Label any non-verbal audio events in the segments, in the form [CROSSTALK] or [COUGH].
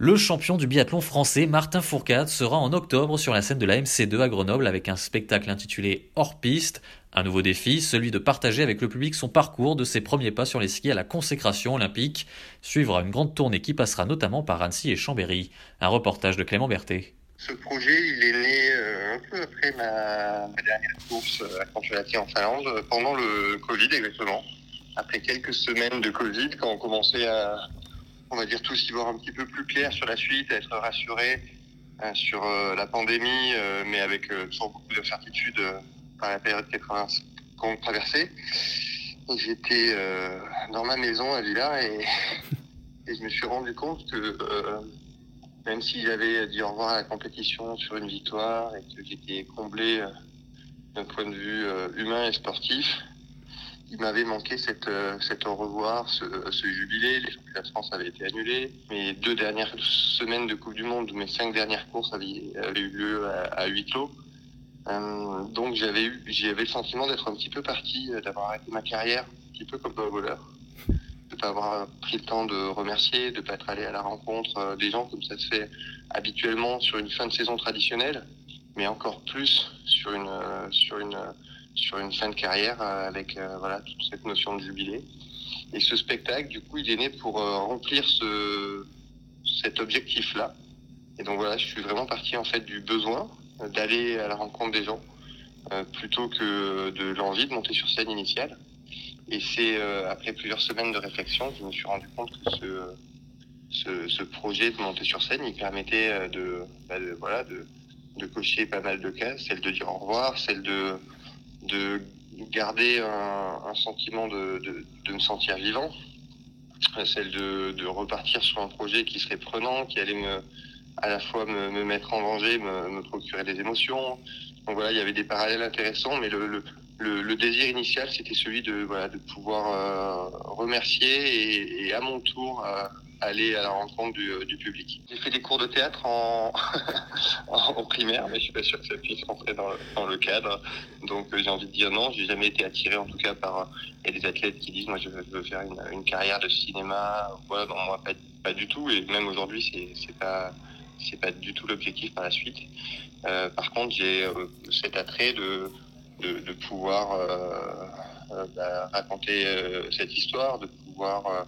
Le champion du biathlon français Martin Fourcade sera en octobre sur la scène de la MC2 à Grenoble avec un spectacle intitulé Hors piste, un nouveau défi, celui de partager avec le public son parcours de ses premiers pas sur les skis à la consécration olympique, suivra une grande tournée qui passera notamment par Annecy et Chambéry. Un reportage de Clément Berthet. Ce projet, il est né euh, un peu après ma, dernière course à Cantelati en Finlande, pendant le Covid exactement. Après quelques semaines de Covid, quand on commençait à, on va dire, tous y voir un petit peu plus clair sur la suite, être rassuré euh, sur euh, la pandémie, euh, mais avec euh, toujours beaucoup d'incertitudes euh, par la période 80 qu'on traversait. J'étais dans ma maison à Villa et, [LAUGHS] et je me suis rendu compte que même si j'avais dit au revoir à la compétition sur une victoire et que j'étais comblé d'un point de vue humain et sportif, il m'avait manqué cette, euh, cet au revoir, ce, ce jubilé. Les championnats de France avaient été annulés. Mes deux dernières semaines de Coupe du Monde, mes cinq dernières courses avaient, avaient eu lieu à, à huis clos. Euh, donc j'avais eu, j'avais le sentiment d'être un petit peu parti, euh, d'avoir arrêté ma carrière, un petit peu comme un voleur, de pas avoir pris le temps de remercier, de pas être allé à la rencontre euh, des gens comme ça se fait habituellement sur une fin de saison traditionnelle, mais encore plus sur une sur une sur une fin de carrière euh, avec euh, voilà toute cette notion de jubilé. Et ce spectacle, du coup, il est né pour euh, remplir ce cet objectif-là. Et donc voilà, je suis vraiment parti en fait du besoin d'aller à la rencontre des gens plutôt que de l'envie de monter sur scène initiale. Et c'est après plusieurs semaines de réflexion que je me suis rendu compte que ce, ce, projet de monter sur scène, il permettait de, bah, de voilà de, de cocher pas mal de cases, celle de dire au revoir, celle de de garder un, sentiment de, de, me sentir vivant, euh, celle de, de repartir sur un projet qui serait prenant, qui allait me à la fois me, me mettre en danger, me, procurer des émotions. Donc voilà, il y avait des parallèles intéressants, mais le, le, le, désir initial, c'était celui de, voilà, de pouvoir euh, remercier et, et, à mon tour euh, aller à la rencontre du, du public. J'ai fait des cours de théâtre [LAUGHS] en, en primaire, mais je suis pas sûr que ça puisse rentrer dans, dans le cadre. Donc euh, j'ai envie de dire non, j'ai jamais été attiré en tout cas par. Il y a des athlètes qui disent moi je veux, faire une, une, carrière de cinéma. Voilà, non, moi pas, pas du tout. Et même aujourd'hui, c'est c'est pas c'est pas du tout l'objectif par la suite. Euh, par contre, j'ai euh, cet attrait de, de, de pouvoir euh, euh bah, raconter euh, cette histoire, de pouvoir euh,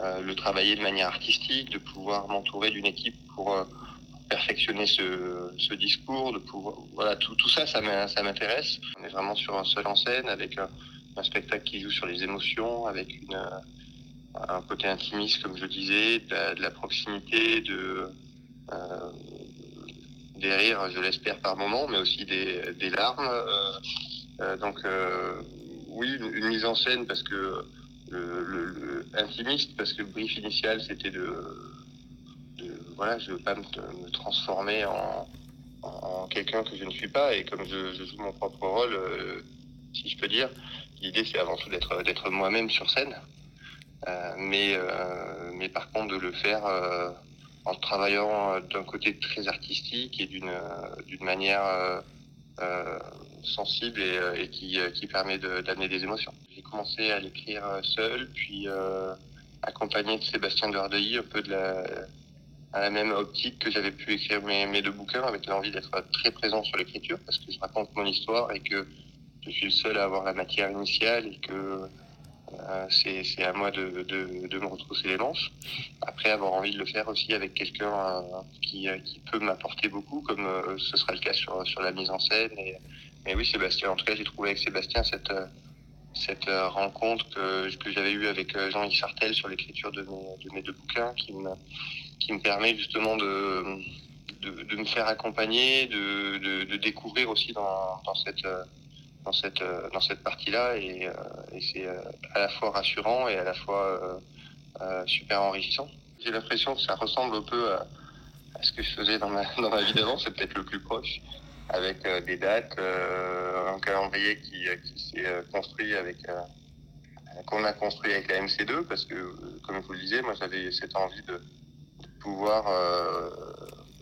le travailler de manière artistique, de pouvoir m'entourer d'une équipe pour perfectionner ce, ce, discours, de pouvoir, voilà, tout, tout ça, ça m'intéresse. On est vraiment sur un seul en scène avec un, un spectacle qui joue sur les émotions, avec une, un côté intimiste, comme je disais, de la, proximité, de, euh, des rires, je l'espère par moment, mais aussi des, des larmes. Euh, euh, donc oui, une, une, mise en scène parce que le, intimiste, parce que le brief initial c'était de, voilà, je veux pas me, me transformer en, en, quelqu'un que je ne suis pas et comme je, joue mon propre rôle, si je peux dire, l'idée c'est avant tout d'être d'être moi-même sur scène. Euh, mais, euh, mais par contre de le faire euh, en travaillant d'un côté très artistique et d'une d'une manière sensible et, et qui, qui permet d'amener des émotions. Commencé à l'écrire seul, puis accompagné de Sébastien Dardeuilly, un peu de la, à la même optique que j'avais pu écrire mes, deux bouquins, avec l'envie d'être très présent sur l'écriture, parce que je raconte mon histoire et que je suis le seul à avoir la matière initiale et que euh, c'est à moi de, de, de, me retrousser les manches. Après, avoir envie de le faire aussi avec quelqu'un euh, qui, peut m'apporter beaucoup, comme euh, ce sera le cas sur, la mise en scène. Mais oui, Sébastien, en tout cas, j'ai trouvé avec Sébastien cette, cette rencontre que, que j'avais eue avec Jean-Yves Sartel sur l'écriture de mes, de mes deux bouquins, qui me, qui me permet justement de, de, de me faire accompagner, de, de, de découvrir aussi dans, dans cette dans cette dans cette partie-là. Et, et c'est à la fois rassurant et à la fois super enrichissant. J'ai l'impression que ça ressemble un peu à, ce que je faisais dans ma [LAUGHS] dans ma vie d'avant, c'est peut-être le plus proche avec des dates, un calendrier qui, qui s'est construit avec qu'on a construit avec la MC2 parce que, comme je vous le disais, moi j'avais cette envie de, pouvoir euh,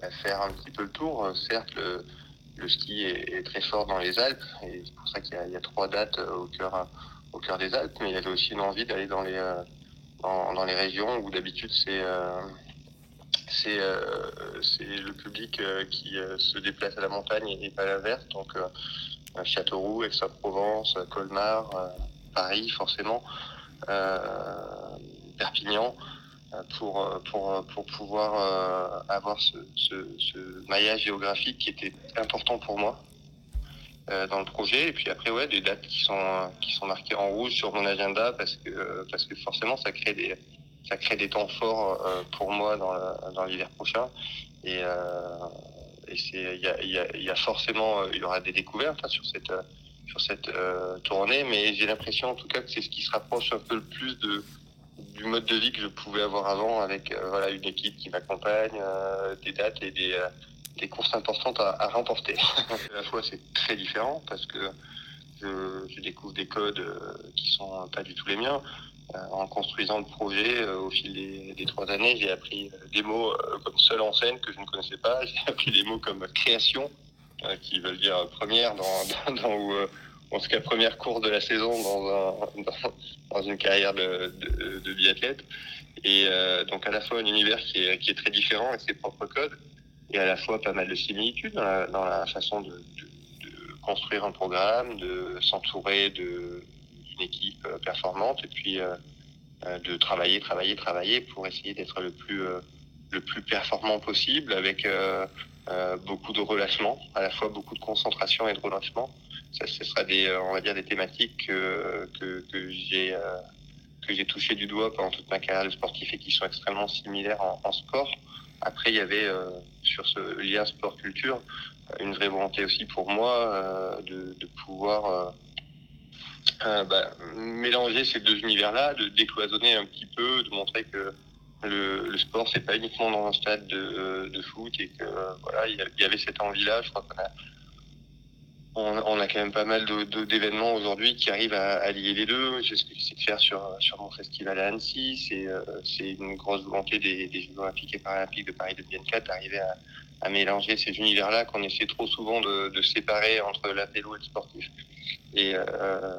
bah, faire un petit peu le tour. Certes, le, ski est, très fort dans les Alpes et c'est pour ça qu'il y, a trois dates euh, au cœur au cœur des Alpes, mais il y avait aussi une envie d'aller dans les euh, dans, les régions où d'habitude c'est c'est le public qui se déplace à la montagne et pas à l'inverse. Donc Châteauroux, Aix-en-Provence, Colmar, Paris forcément, Perpignan pour, pour, pour pouvoir euh, avoir ce, ce, maillage géographique qui était important pour moi euh, dans le projet. Et puis après, ouais, des dates qui sont, qui sont marquées en rouge sur mon agenda parce que, parce que forcément, ça crée des, ça crée des temps forts euh, pour moi dans l'hiver prochain. Et, et c'est, il y a, y, a, y a, forcément, il y aura des découvertes hein, sur cette, sur cette tournée, mais j'ai l'impression en tout cas que c'est ce qui se rapproche un peu le plus de, du mode de vie que je pouvais avoir avant avec euh, voilà une équipe qui m'accompagne, euh, des dates et des, euh, des courses importantes à, à remporter. [LAUGHS] à la fois c'est très différent parce que je, je, découvre des codes qui sont pas du tout les miens. En construisant le projet au fil des, trois années, j'ai appris des mots comme seul en scène que je ne connaissais pas. [LAUGHS] J'ai appris des mots comme création qui veulent dire première dans, [LAUGHS] dans, dans en tout cas première course de la saison dans, un, [LAUGHS] dans, une carrière de, de, de biathlète. Et euh, donc à la fois un univers qui est, qui est très différent avec ses propres codes, et à la fois pas mal de similitudes dans la, façon de, de, construire un programme, de s'entourer d'une équipe euh, performante, et puis euh, euh, de travailler, travailler, travailler pour essayer d'être le plus le plus performant possible avec beaucoup de relâchement, à la fois beaucoup de concentration et de relâchement ça, ce sera des, on va dire, des thématiques que, que, j'ai que j'ai touché du doigt pendant toute ma carrière de sportif et qui sont extrêmement similaires en, sport. Après, il y avait sur ce lien sport-culture une vraie volonté aussi pour moi de, pouvoir bah, mélanger ces deux univers-là, de décloisonner un petit peu, de montrer que le, sport c'est pas uniquement dans un stade de, foot et que voilà il y avait cette envie-là. Je crois qu'on a on, on, a quand même pas mal d'événements aujourd'hui qui arrivent à, à, lier les deux. C'est ce que j'essaie de faire sur, sur mon festival à Annecy. C'est euh, une grosse volonté des, des Jeux Olympiques et Paralympiques de Paris 2024 d'arriver à, à, mélanger ces univers-là qu'on essaie trop souvent de, de séparer entre la vélo et le sportif. Et, euh,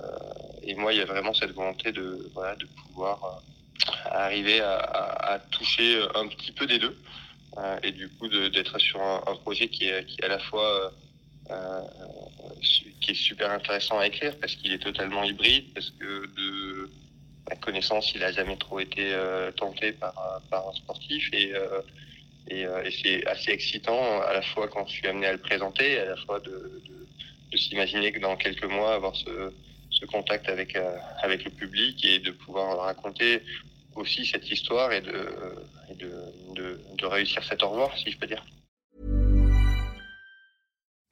et moi, il y a vraiment cette volonté de, voilà, de pouvoir euh, arriver à, à, toucher un petit peu des deux. Euh, et du coup, d'être sur un, un, projet qui est, qui est à la fois euh, qui est super intéressant à écrire parce qu'il est totalement hybride, parce que de ma connaissance, il a jamais trop été euh, tenté par, par un sportif et, euh, et, et c'est assez excitant à la fois quand je suis amené à le présenter, à la fois de, de, de s'imaginer que dans quelques mois avoir ce, ce contact avec avec le public et de pouvoir raconter aussi cette histoire et de, et de, de, de réussir cet au revoir, si je peux dire.